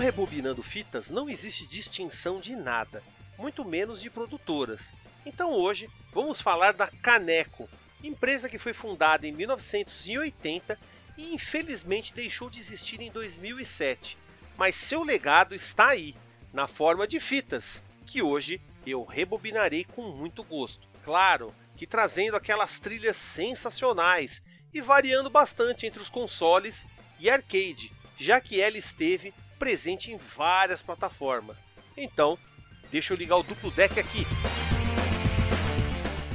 Rebobinando Fitas não existe distinção de nada, muito menos de produtoras. Então hoje vamos falar da Caneco, empresa que foi fundada em 1980 e infelizmente deixou de existir em 2007. Mas seu legado está aí, na forma de fitas, que hoje eu rebobinarei com muito gosto. Claro que trazendo aquelas trilhas sensacionais e variando bastante entre os consoles e arcade, já que ela esteve presente em várias plataformas. Então, deixa eu ligar o duplo deck aqui.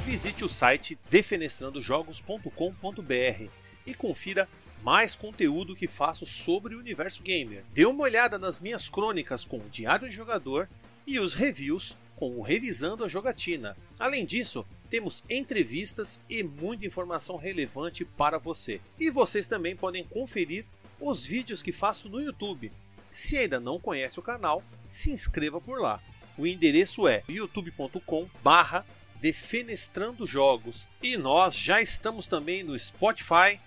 Visite o site defenestrandojogos.com.br e confira mais conteúdo que faço sobre o universo gamer. Dê uma olhada nas minhas crônicas com o Diário de Jogador e os reviews com o Revisando a Jogatina. Além disso, temos entrevistas e muita informação relevante para você. E vocês também podem conferir os vídeos que faço no YouTube. Se ainda não conhece o canal, se inscreva por lá. O endereço é youtube.com barra Defenestrando Jogos. E nós já estamos também no Spotify,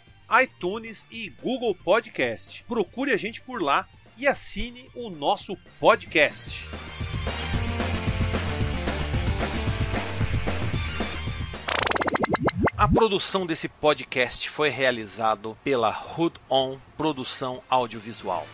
iTunes e Google Podcast. Procure a gente por lá e assine o nosso podcast. A produção desse podcast foi realizado pela Hood On Produção Audiovisual.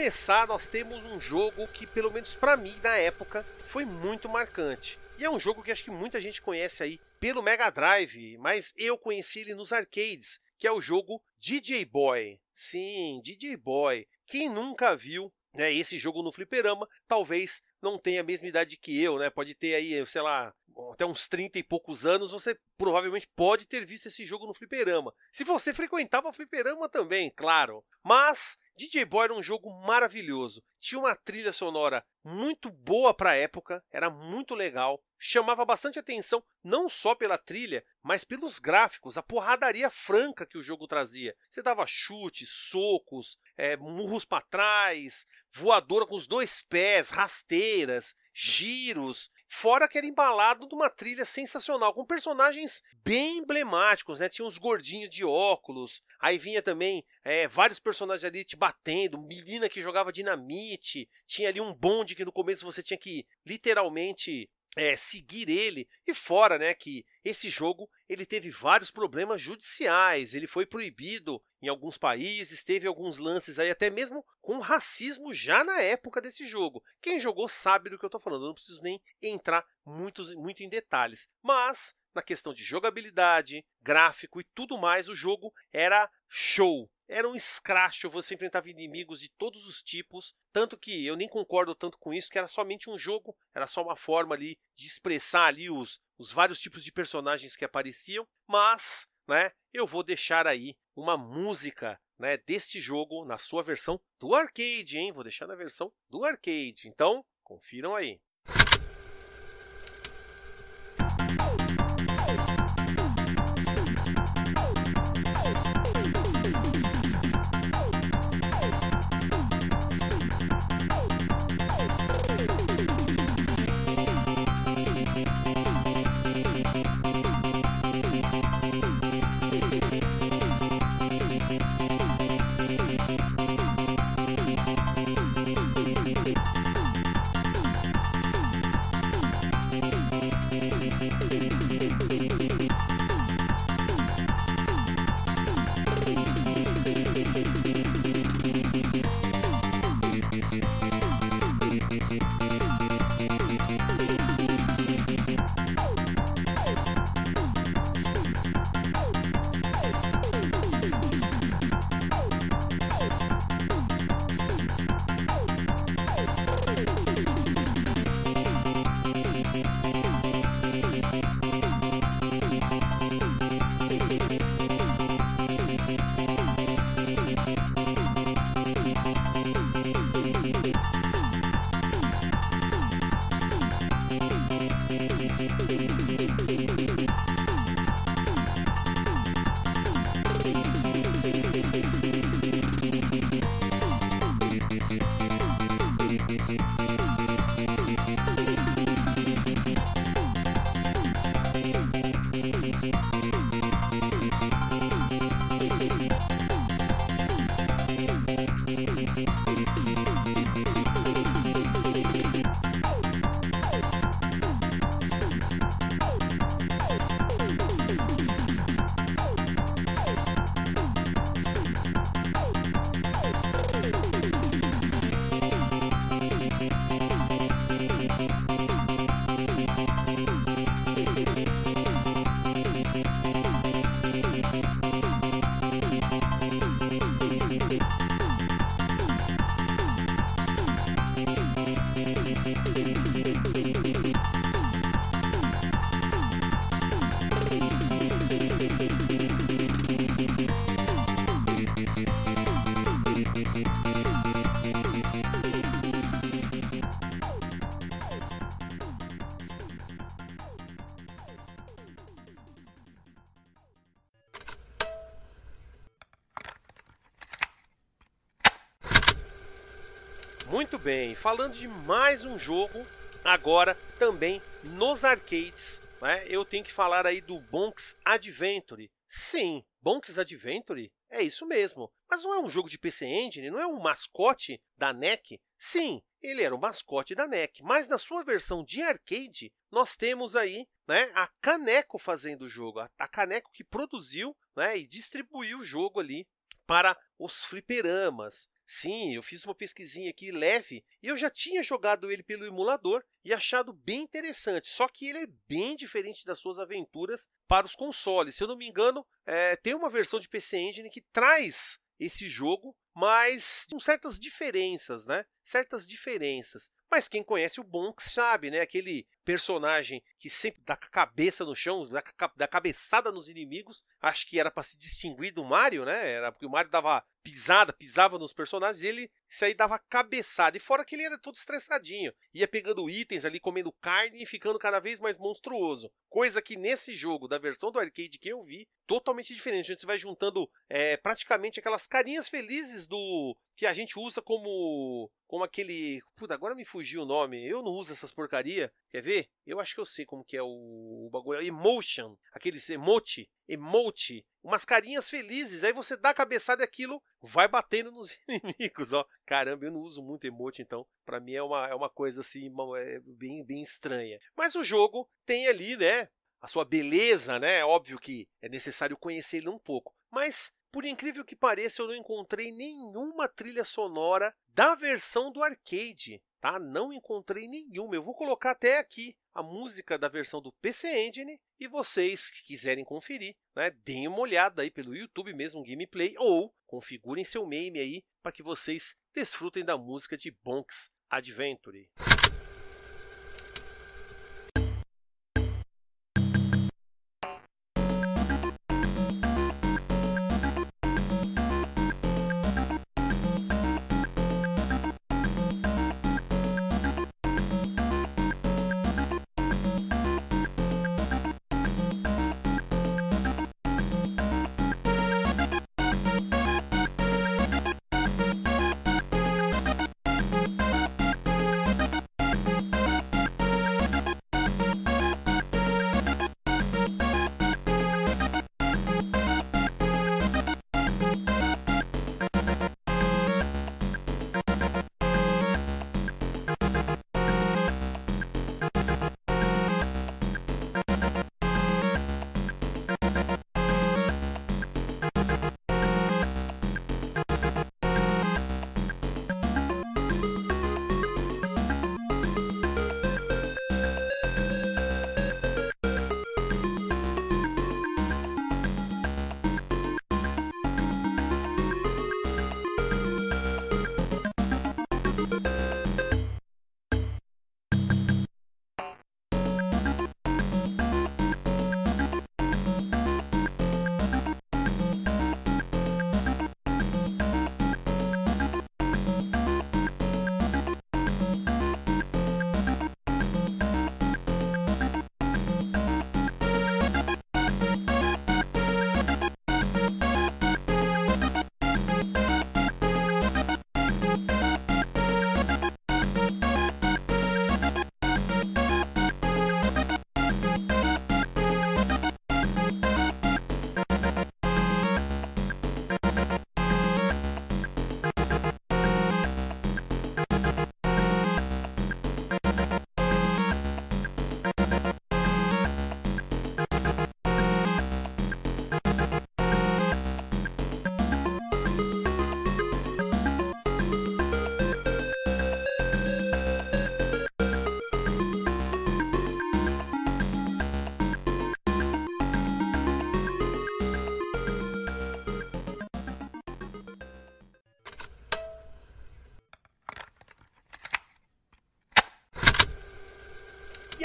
Começar, nós temos um jogo que, pelo menos para mim, na época, foi muito marcante. E é um jogo que acho que muita gente conhece aí pelo Mega Drive, mas eu conheci ele nos arcades, que é o jogo DJ Boy. Sim, DJ Boy. Quem nunca viu né, esse jogo no fliperama, talvez não tenha a mesma idade que eu, né? Pode ter aí, sei lá, até uns 30 e poucos anos, você provavelmente pode ter visto esse jogo no fliperama. Se você frequentava o fliperama também, claro. Mas DJ Boy era um jogo maravilhoso. Tinha uma trilha sonora muito boa para a época, era muito legal. Chamava bastante atenção não só pela trilha, mas pelos gráficos, a porradaria franca que o jogo trazia. Você dava chutes, socos, é, murros para trás, voadora com os dois pés, rasteiras, giros. Fora que era embalado uma trilha sensacional, com personagens bem emblemáticos, né? Tinha uns gordinhos de óculos, aí vinha também é, vários personagens ali te batendo, menina que jogava dinamite, tinha ali um bonde que no começo você tinha que literalmente é, seguir ele e fora, né, que esse jogo ele teve vários problemas judiciais, ele foi proibido em alguns países, teve alguns lances aí até mesmo com racismo já na época desse jogo. Quem jogou sabe do que eu estou falando, eu não preciso nem entrar muito, muito em detalhes. Mas na questão de jogabilidade, gráfico e tudo mais, o jogo era show. Era um escracho, você enfrentava inimigos de todos os tipos, tanto que eu nem concordo tanto com isso, que era somente um jogo, era só uma forma ali de expressar ali os, os vários tipos de personagens que apareciam, mas, né, eu vou deixar aí uma música, né, deste jogo na sua versão do arcade, hein? Vou deixar na versão do arcade. Então, confiram aí. Falando de mais um jogo, agora também nos arcades, né? Eu tenho que falar aí do Bonks Adventure. Sim, Bonks Adventure é isso mesmo. Mas não é um jogo de PC Engine, não é um mascote da NEC? Sim, ele era o mascote da NEC, mas na sua versão de arcade, nós temos aí né, a Caneco fazendo o jogo, a Caneco que produziu né, e distribuiu o jogo ali para os fliperamas. Sim, eu fiz uma pesquisinha aqui leve e eu já tinha jogado ele pelo emulador e achado bem interessante. Só que ele é bem diferente das suas aventuras para os consoles. Se eu não me engano, é, tem uma versão de PC Engine que traz esse jogo, mas com certas diferenças, né? Certas diferenças. Mas quem conhece o Bonks sabe, né? Aquele personagem que sempre dá cabeça no chão, dá cabeçada nos inimigos. Acho que era para se distinguir do Mario, né? Era porque o Mario dava pisada, pisava nos personagens, e ele isso aí dava cabeçada. E fora que ele era todo estressadinho, ia pegando itens ali, comendo carne e ficando cada vez mais monstruoso. Coisa que nesse jogo, da versão do arcade que eu vi, totalmente diferente. A gente vai juntando é, praticamente aquelas carinhas felizes do que a gente usa como como aquele. Puta, agora me fugiu o nome. Eu não uso essas porcaria. Quer ver? Eu acho que eu sei como que é o, o bagulho. Emotion. Aqueles emote. Emote. Umas carinhas felizes. Aí você dá a cabeçada e aquilo vai batendo nos inimigos, ó. Caramba, eu não uso muito emote, então. Pra mim é uma, é uma coisa assim, é bem, bem estranha. Mas o jogo tem ali, né? A sua beleza, né? Óbvio que é necessário conhecer ele um pouco. Mas por incrível que pareça, eu não encontrei nenhuma trilha sonora da versão do arcade, tá? Não encontrei nenhuma. Eu vou colocar até aqui a música da versão do PC Engine e vocês que quiserem conferir, né, deem uma olhada aí pelo YouTube mesmo, gameplay, ou configurem seu meme aí para que vocês desfrutem da música de Bonks Adventure.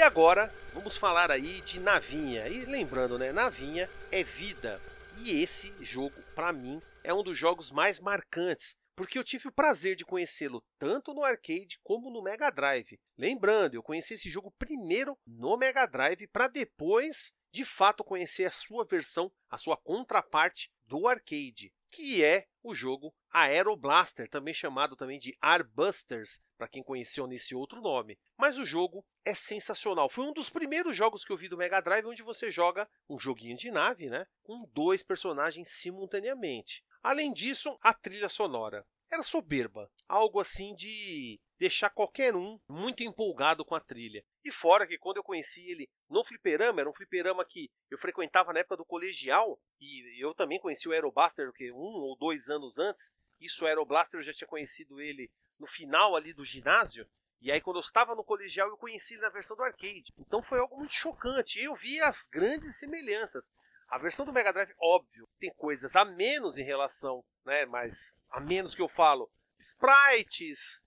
Agora vamos falar aí de Navinha. E lembrando, né, Navinha é vida. E esse jogo, para mim, é um dos jogos mais marcantes, porque eu tive o prazer de conhecê-lo tanto no arcade como no Mega Drive. Lembrando, eu conheci esse jogo primeiro no Mega Drive para depois, de fato, conhecer a sua versão, a sua contraparte do arcade que é o jogo Aeroblaster, também chamado também de Arbusters, para quem conheceu nesse outro nome. Mas o jogo é sensacional. Foi um dos primeiros jogos que eu vi do Mega Drive onde você joga um joguinho de nave, né, com dois personagens simultaneamente. Além disso, a trilha sonora era soberba, algo assim de deixar qualquer um muito empolgado com a trilha. E fora que quando eu conheci ele no fliperama, era um fliperama que eu frequentava na época do colegial, e eu também conheci o Aerobuster que um ou dois anos antes. Isso o Aeroblaster eu já tinha conhecido ele no final ali do ginásio. E aí quando eu estava no colegial eu conheci ele na versão do arcade. Então foi algo muito chocante. Eu vi as grandes semelhanças. A versão do Mega Drive, óbvio, tem coisas a menos em relação, né, mas a menos que eu falo, sprites,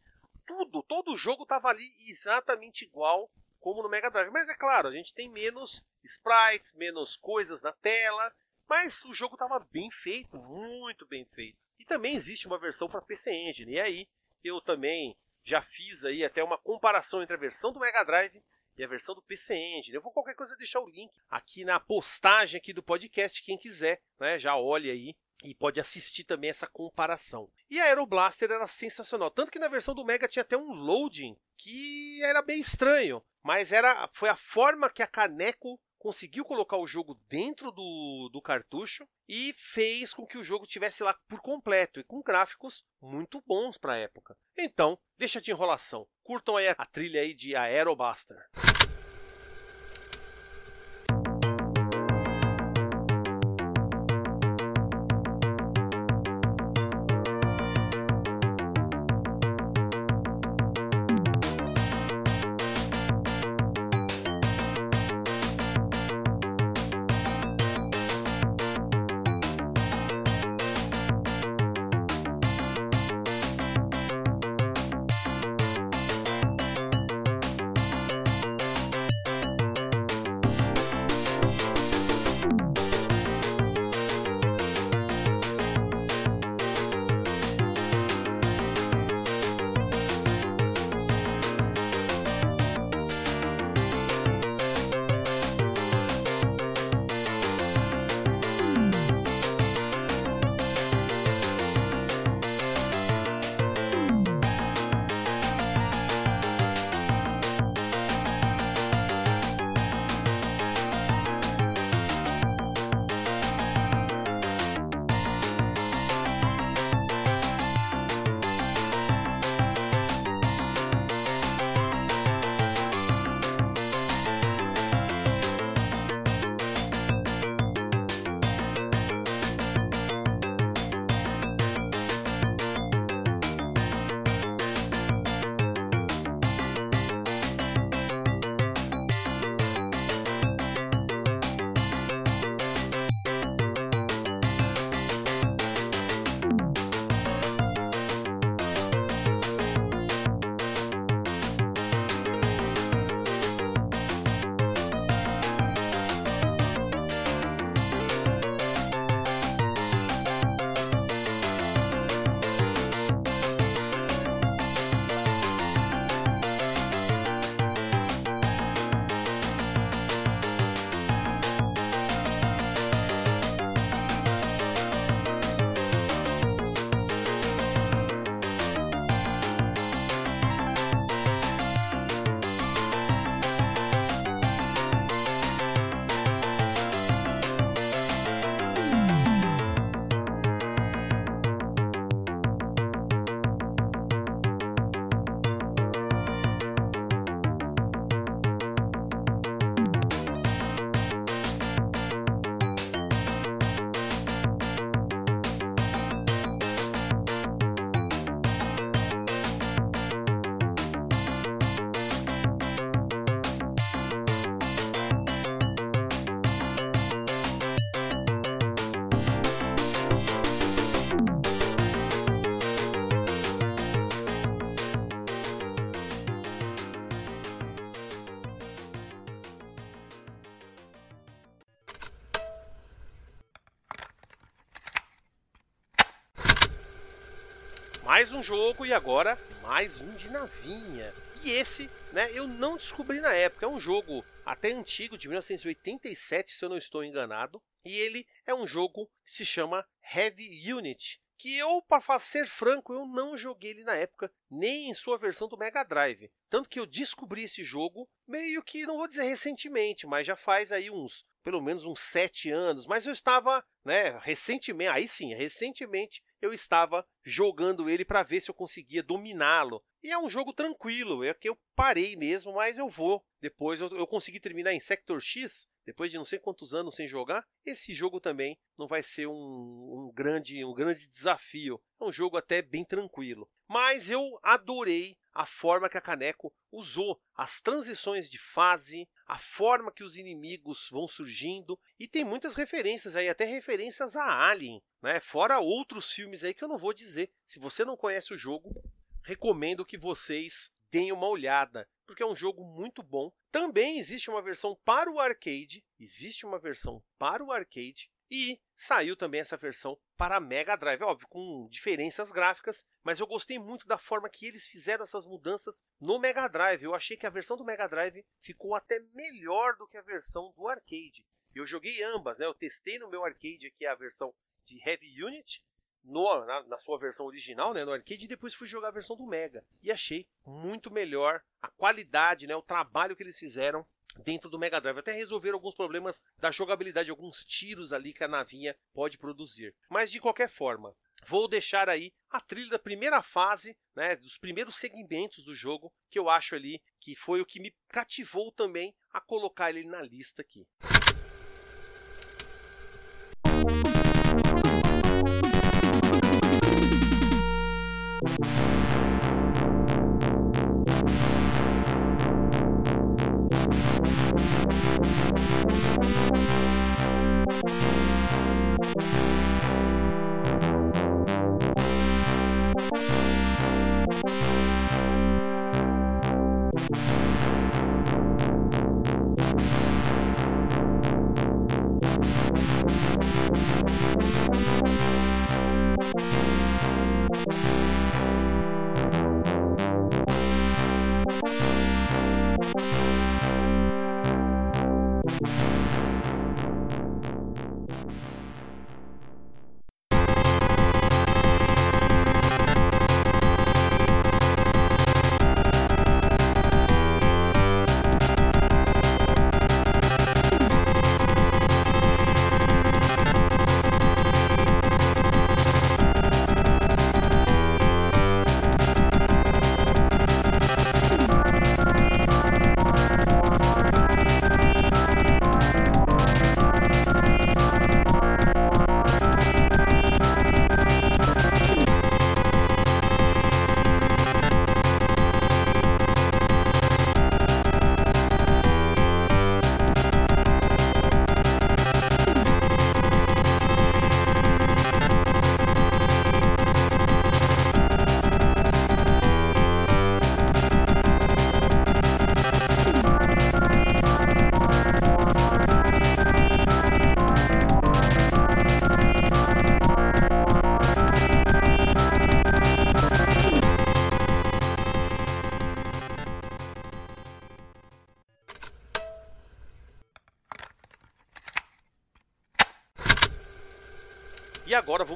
tudo, todo o jogo estava ali exatamente igual como no Mega Drive. Mas é claro, a gente tem menos sprites, menos coisas na tela, mas o jogo estava bem feito, muito bem feito. E também existe uma versão para PC Engine. E aí eu também já fiz aí até uma comparação entre a versão do Mega Drive e a versão do PC Engine. Eu vou qualquer coisa deixar o link aqui na postagem aqui do podcast, quem quiser, né, já olhe aí e pode assistir também essa comparação. E a Aeroblaster era sensacional, tanto que na versão do Mega tinha até um loading que era bem estranho, mas era foi a forma que a Caneco conseguiu colocar o jogo dentro do, do cartucho e fez com que o jogo tivesse lá por completo e com gráficos muito bons para a época. Então, deixa de enrolação. Curtam aí a trilha aí de Aerobuster. Mais um jogo e agora mais um de navinha. E esse, né, eu não descobri na época. É um jogo até antigo, de 1987, se eu não estou enganado. E ele é um jogo que se chama Heavy Unit, que eu, para ser franco, eu não joguei ele na época, nem em sua versão do Mega Drive. Tanto que eu descobri esse jogo meio que, não vou dizer recentemente, mas já faz aí uns, pelo menos uns sete anos. Mas eu estava, né, recentemente, aí sim, recentemente eu estava jogando ele para ver se eu conseguia dominá-lo. E é um jogo tranquilo, é que eu parei mesmo, mas eu vou. Depois eu, eu consegui terminar em Sector X, depois de não sei quantos anos sem jogar. Esse jogo também não vai ser um, um, grande, um grande desafio. É um jogo até bem tranquilo. Mas eu adorei a forma que a Caneco usou, as transições de fase, a forma que os inimigos vão surgindo e tem muitas referências aí, até referências a Alien, né? Fora outros filmes aí que eu não vou dizer. Se você não conhece o jogo, recomendo que vocês deem uma olhada, porque é um jogo muito bom. Também existe uma versão para o arcade, existe uma versão para o arcade e saiu também essa versão para Mega Drive, óbvio, com diferenças gráficas, mas eu gostei muito da forma que eles fizeram essas mudanças no Mega Drive. Eu achei que a versão do Mega Drive ficou até melhor do que a versão do arcade. Eu joguei ambas, né? Eu testei no meu arcade aqui a versão de Heavy Unit no, na, na, sua versão original, né, no arcade, e depois fui jogar a versão do Mega. E achei muito melhor a qualidade, né, o trabalho que eles fizeram dentro do Mega Drive. Até resolver alguns problemas da jogabilidade, alguns tiros ali que a navinha pode produzir. Mas de qualquer forma, vou deixar aí a trilha da primeira fase, né, dos primeiros segmentos do jogo, que eu acho ali que foi o que me cativou também a colocar ele na lista aqui.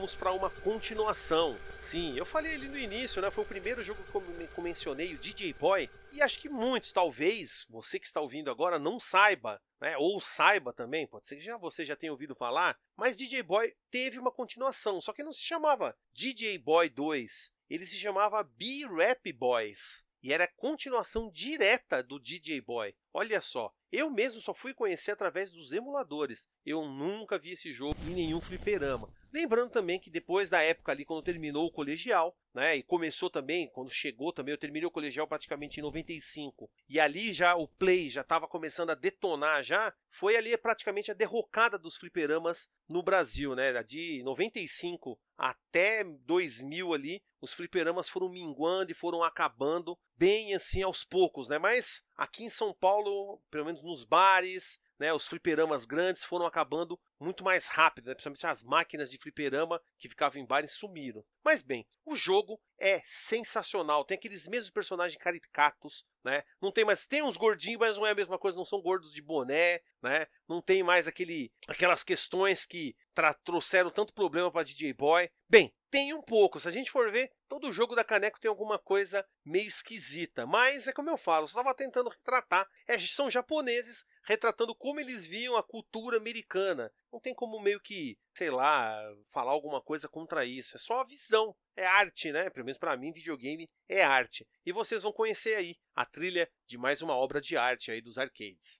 Vamos para uma continuação. Sim, eu falei ali no início, né? Foi o primeiro jogo que eu mencionei, o DJ Boy. E acho que muitos, talvez, você que está ouvindo agora, não saiba, né? Ou saiba também, pode ser que já você já tenha ouvido falar. Mas DJ Boy teve uma continuação, só que não se chamava DJ Boy 2. Ele se chamava B-Rap Boys. E era a continuação direta do DJ Boy. Olha só, eu mesmo só fui conhecer através dos emuladores. Eu nunca vi esse jogo em nenhum fliperama. Lembrando também que depois da época ali, quando terminou o colegial, né, e começou também, quando chegou também, eu terminei o colegial praticamente em 95, e ali já o Play já estava começando a detonar já, foi ali praticamente a derrocada dos fliperamas no Brasil, né, de 95 até 2000 ali, os fliperamas foram minguando e foram acabando bem assim aos poucos, né, mas aqui em São Paulo, pelo menos nos bares, né, os fliperamas grandes foram acabando muito mais rápido, né, principalmente as máquinas de fliperama que ficavam em bares sumiram. Mas bem, o jogo é sensacional, tem aqueles mesmos personagens caricatos, né? Não tem mais, tem uns gordinhos, mas não é a mesma coisa, não são gordos de boné, né? Não tem mais aquele, aquelas questões que trouxeram tanto problema para DJ Boy. Bem, tem um pouco. Se a gente for ver, todo jogo da Caneco tem alguma coisa meio esquisita. Mas é como eu falo, eu estava tentando retratar. É, são japoneses retratando como eles viam a cultura americana. Não tem como meio que, sei lá, falar alguma coisa contra isso. É só a visão. É arte, né? Pelo menos para mim, videogame é arte. E vocês vão conhecer aí a trilha de mais uma obra de arte aí dos arcades.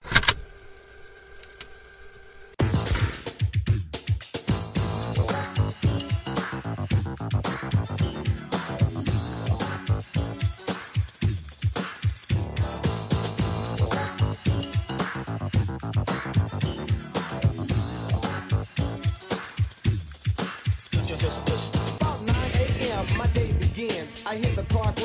I hear the clock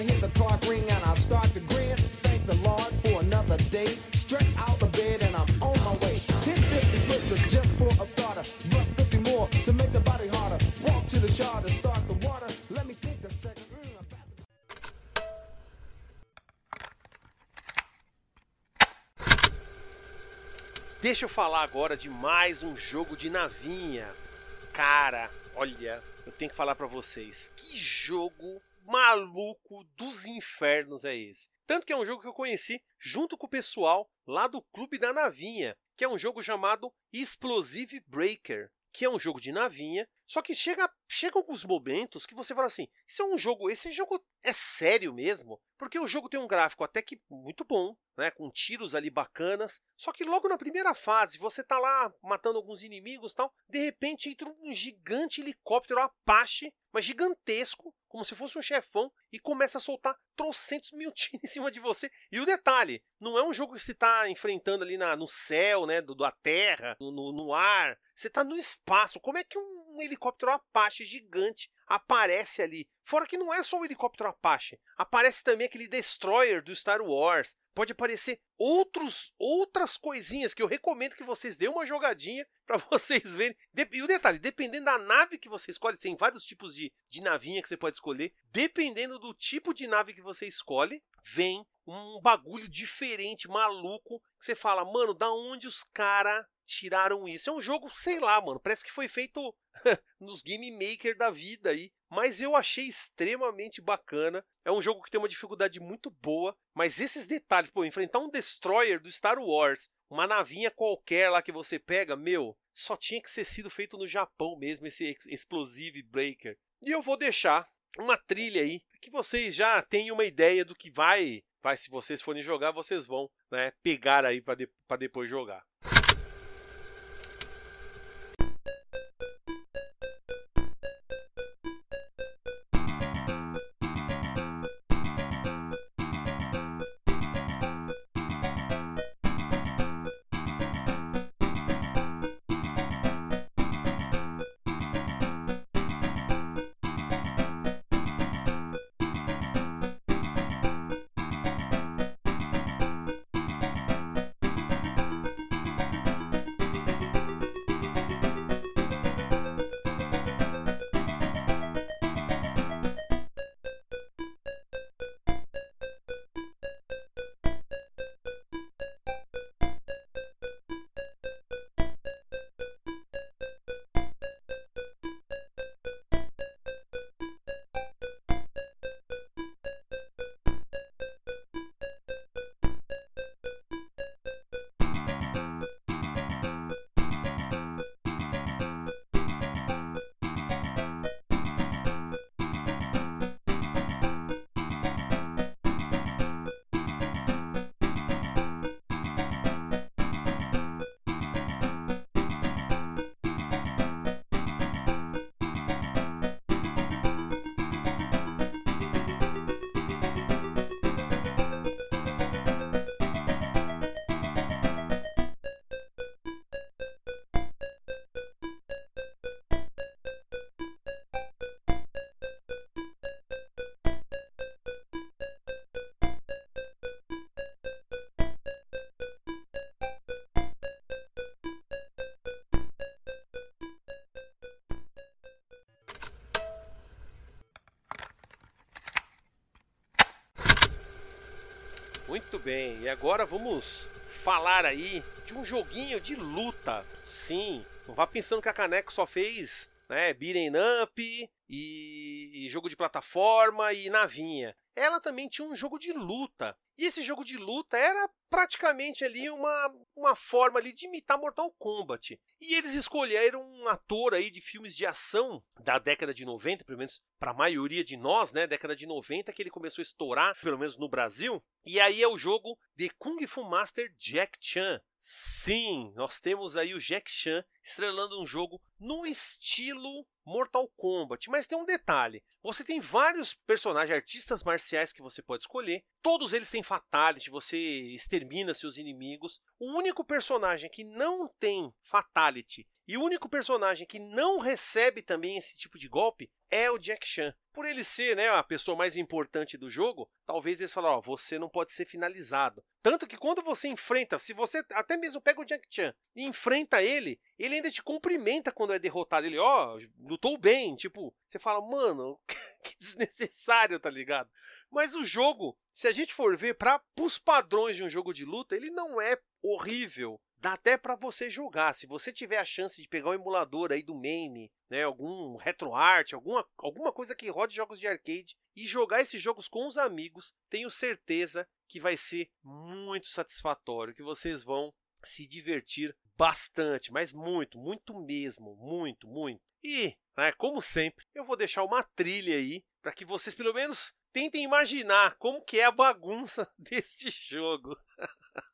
I hear the clock ring and I start to grin. Thank the Lord for another day. Stretch out the bed and I'm on my way. Hit 50 push just for a starter. Bust 50 more to make the body harder. Walk to the shore to start the water. Let me think a second. Mm, Deixa eu falar agora de mais um jogo de navinha. Cara, olha, eu tenho que falar pra vocês. Que jogo maluco dos infernos é esse? Tanto que é um jogo que eu conheci junto com o pessoal lá do Clube da Navinha, que é um jogo chamado Explosive Breaker, que é um jogo de navinha, só que chega, chega alguns momentos que você fala assim: isso é um jogo, esse jogo é sério mesmo? Porque o jogo tem um gráfico até que muito bom, né, com tiros ali bacanas, só que logo na primeira fase você tá lá matando alguns inimigos, tal, de repente entra um gigante helicóptero Apache, mas gigantesco, como se fosse um chefão, e começa a soltar trocentos mil tiros em cima de você. E o detalhe, não é um jogo que você está enfrentando ali na, no céu, né, do, da terra, no, no, ar, você está no espaço. Como é que um, um helicóptero Apache gigante aparece ali? Fora que não é só o helicóptero Apache, aparece também aquele destroyer do Star Wars. Pode aparecer outros outras coisinhas que eu recomendo que vocês dêem uma jogadinha para vocês verem. E o detalhe, dependendo da nave que você escolhe, tem vários tipos de, de navinha que você pode escolher. Dependendo do tipo de nave que você escolhe, vem um bagulho diferente, maluco, que você fala, mano, da onde os caras tiraram isso? É um jogo, sei lá, mano, parece que foi feito nos Game Maker da vida aí. Mas eu achei extremamente bacana. É um jogo que tem uma dificuldade muito boa. Mas esses detalhes, pô, enfrentar um Destroyer do Star Wars, uma navinha qualquer lá que você pega, meu, só tinha que ser sido feito no Japão mesmo, esse Explosive Breaker. E eu vou deixar uma trilha aí, que vocês já tenham uma ideia do que vai, vai se vocês forem jogar, vocês vão né, pegar aí para de, depois jogar. Bem, e agora vamos falar aí de um joguinho de luta. Sim, não vá pensando que a Caneco só fez né, beat'em up e, e jogo de plataforma e navinha. Ela também tinha um jogo de luta. E esse jogo de luta era praticamente ali uma, uma forma ali de imitar Mortal Kombat. E eles escolheram um ator aí de filmes de ação da década de 90, pelo menos para a maioria de nós, né, década de 90 que ele começou a estourar, pelo menos no Brasil. E aí é o jogo The Kung Fu Master Jack Chan. Sim, nós temos aí o Jack Chan estrelando um jogo no estilo Mortal Kombat. Mas tem um detalhe: você tem vários personagens, artistas marciais que você pode escolher. Todos eles têm fatality, você extermina seus inimigos. O único personagem que não tem fatality e o único personagem que não recebe também esse tipo de golpe é o Jack Chan. Por ele ser né, a pessoa mais importante do jogo, talvez eles falem: você não pode ser finalizado. Tanto que quando você enfrenta, se você até mesmo pega o Jack Chan e enfrenta ele, ele ainda te cumprimenta quando é derrotado. Ele, ó, oh, lutou bem. Tipo, você fala, mano, que desnecessário, tá ligado? Mas o jogo, se a gente for ver para os padrões de um jogo de luta, ele não é horrível. Dá até para você jogar. Se você tiver a chance de pegar um emulador aí do MAME, né, algum RetroArt, alguma, alguma coisa que rode jogos de arcade e jogar esses jogos com os amigos, tenho certeza que vai ser muito satisfatório, que vocês vão se divertir bastante, mas muito, muito mesmo, muito, muito. E, né, como sempre, eu vou deixar uma trilha aí para que vocês pelo menos tentem imaginar como que é a bagunça deste jogo.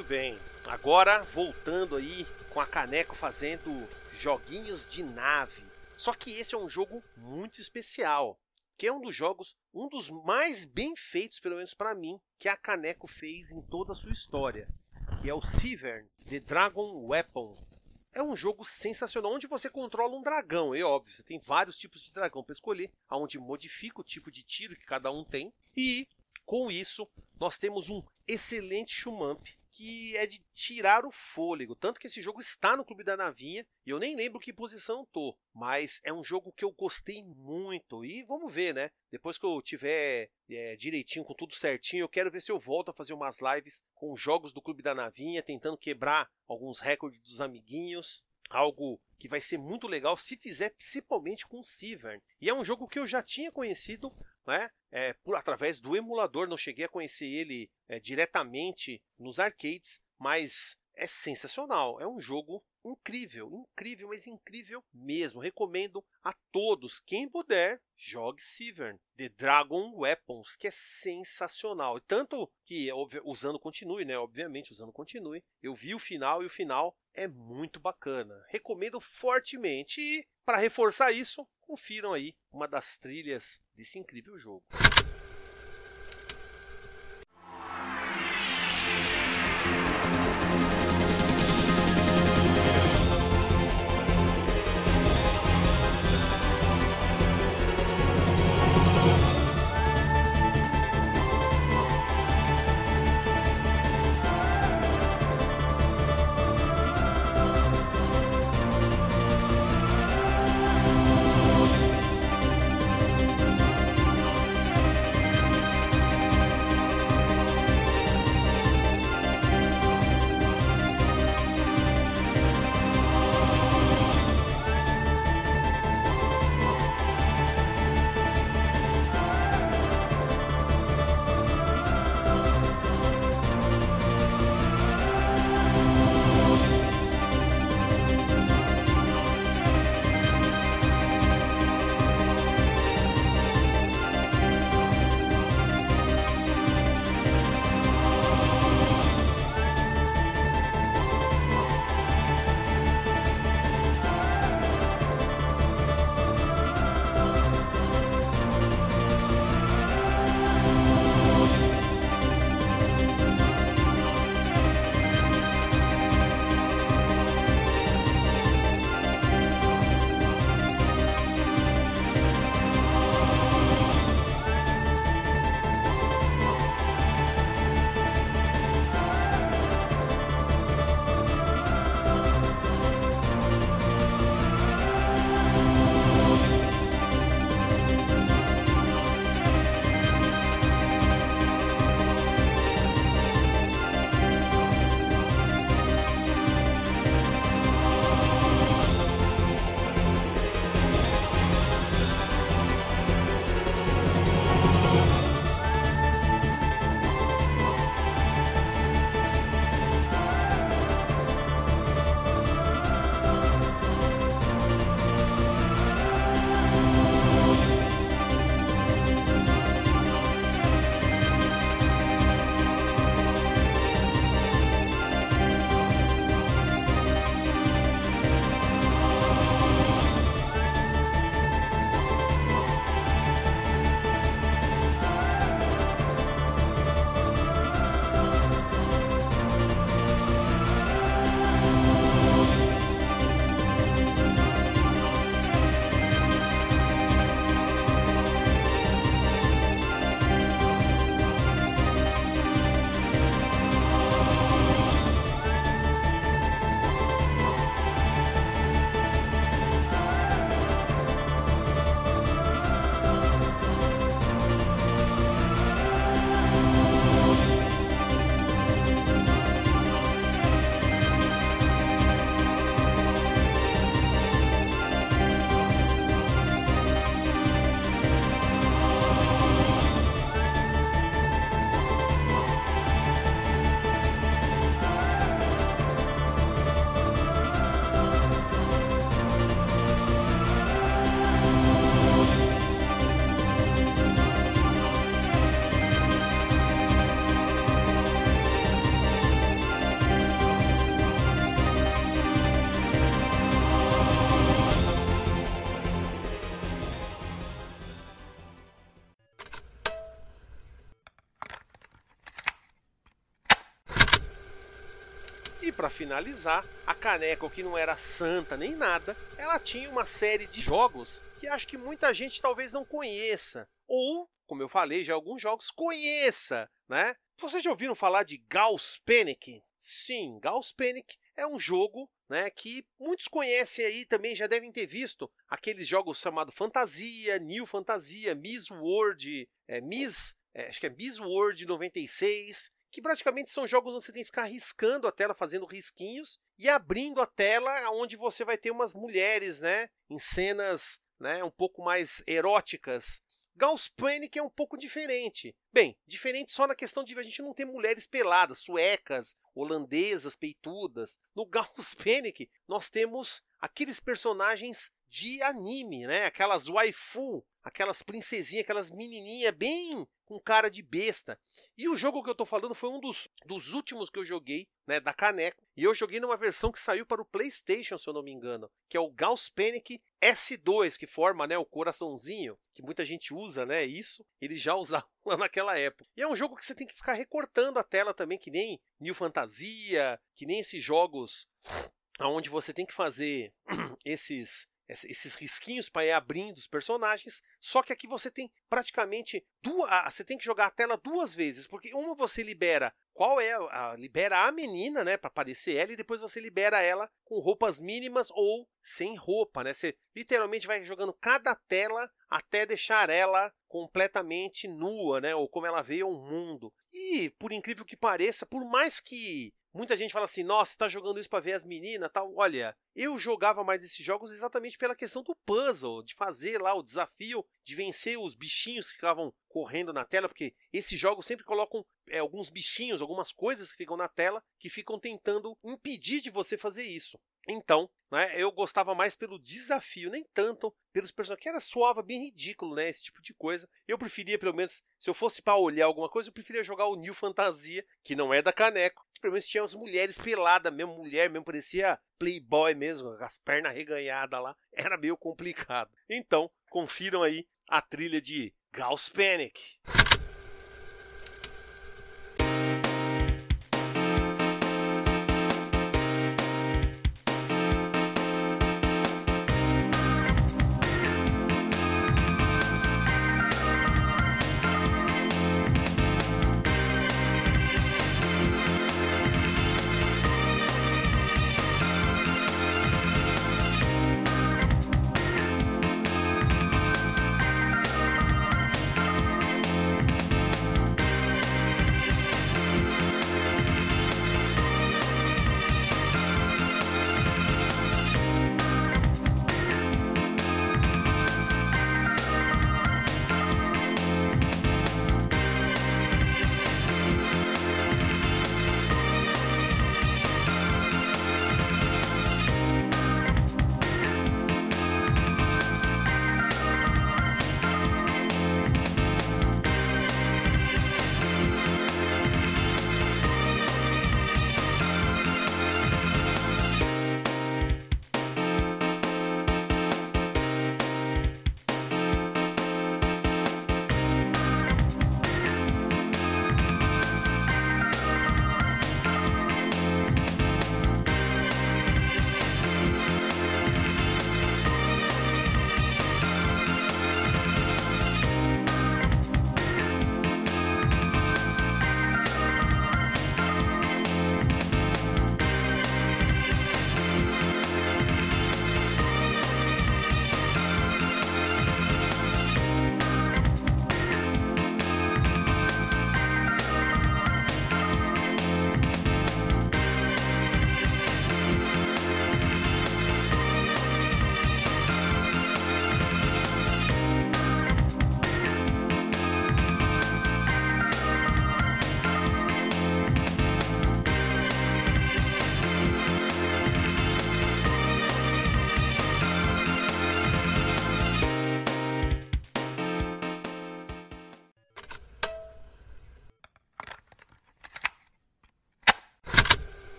Muito bem. Agora voltando aí com a Caneco fazendo joguinhos de nave. Só que esse é um jogo muito especial, que é um dos jogos, um dos mais bem feitos, pelo menos para mim, que a Caneco fez em toda a sua história, que é o Severn, The Dragon Weapon. É um jogo sensacional onde você controla um dragão, é óbvio, você tem vários tipos de dragão para escolher, aonde modifica o tipo de tiro que cada um tem e com isso nós temos um excelente shumamp que é de tirar o fôlego. Tanto que esse jogo está no Clube da Navinha e eu nem lembro que posição tô. Mas é um jogo que eu gostei muito. E vamos ver, né? Depois que eu tiver é, direitinho, com tudo certinho, eu quero ver se eu volto a fazer umas lives com jogos do Clube da Navinha, tentando quebrar alguns recordes dos amiguinhos. Algo que vai ser muito legal se fizer principalmente com o Severn. E é um jogo que eu já tinha conhecido né? É, por através do emulador, não cheguei a conhecer ele é, diretamente nos arcades, mas é sensacional. É um jogo incrível, incrível, mas incrível mesmo. Recomendo a todos, quem puder, jogue Severn, The Dragon Weapons, que é sensacional. Tanto que, usando continue, né? Obviamente, usando continue. Eu vi o final e o final é muito bacana. Recomendo fortemente. E, para reforçar isso, confiram aí uma das trilhas desse incrível jogo. Para finalizar, a Caneco, que não era santa nem nada, ela tinha uma série de jogos que acho que muita gente talvez não conheça. Ou, como eu falei, já alguns jogos conheça, né? Vocês já ouviram falar de Gauss Panic? Sim, Gauss Panic é um jogo né, que muitos conhecem aí também, já devem ter visto aqueles jogos chamados Fantasia, New Fantasia, Miss World, é, Miss, é, acho que é Miss World 96, que praticamente são jogos onde você tem que ficar riscando a tela, fazendo risquinhos e abrindo a tela onde você vai ter umas mulheres, né, em cenas, né, um pouco mais eróticas. Gauss Panic é um pouco diferente. Bem, diferente só na questão de a gente não ter mulheres peladas, suecas, holandesas, peitudas. No Gauss Panic, nós temos aqueles personagens de anime, né? Aquelas waifu, aquelas princesinhas, aquelas menininhas bem com cara de besta. E o jogo que eu tô falando foi um dos, dos últimos que eu joguei, né, da Caneco. E eu joguei numa versão que saiu para o PlayStation, se eu não me engano, que é o Gauss Panic S2, que forma, né, o coraçãozinho, que muita gente usa, né, isso. Ele já usava naquela época. E é um jogo que você tem que ficar recortando a tela também, que nem New Fantasia, que nem esses jogos onde você tem que fazer esses esses risquinhos para ir abrindo os personagens. Só que aqui você tem praticamente duas, você tem que jogar a tela duas vezes, porque uma você libera qual é a, libera a menina, né, para aparecer ela e depois você libera ela com roupas mínimas ou sem roupa, né? Você literalmente vai jogando cada tela até deixar ela completamente nua, né, ou como ela veio ao mundo. E por incrível que pareça, por mais que Muita gente fala assim: nossa, está jogando isso para ver as meninas tal. Olha, eu jogava mais esses jogos exatamente pela questão do puzzle, de fazer lá o desafio, de vencer os bichinhos que ficavam correndo na tela, porque esses jogos sempre colocam é, alguns bichinhos, algumas coisas que ficam na tela que ficam tentando impedir de você fazer isso. Então, né, eu gostava mais pelo desafio, nem tanto pelos personagens, que era suava bem ridículo, né, esse tipo de coisa. Eu preferia, pelo menos, se eu fosse para olhar alguma coisa, eu preferia jogar o New Fantasia, que não é da Caneco, pelo menos tinha as mulheres peladas, mesmo mulher, mesmo parecia playboy mesmo, as pernas reganhadas lá, era meio complicado. Então, confiram aí a trilha de Gauss Panic.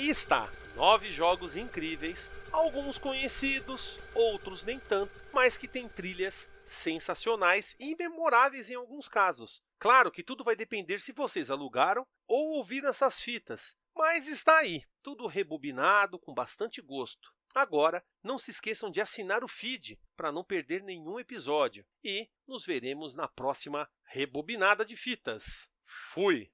Aí está, nove jogos incríveis, alguns conhecidos, outros nem tanto, mas que têm trilhas sensacionais e memoráveis em alguns casos. Claro que tudo vai depender se vocês alugaram ou ouviram essas fitas, Mas está aí, tudo rebobinado com bastante gosto. Agora, não se esqueçam de assinar o feed para não perder nenhum episódio. E nos veremos na próxima Rebobinada de Fitas. Fui!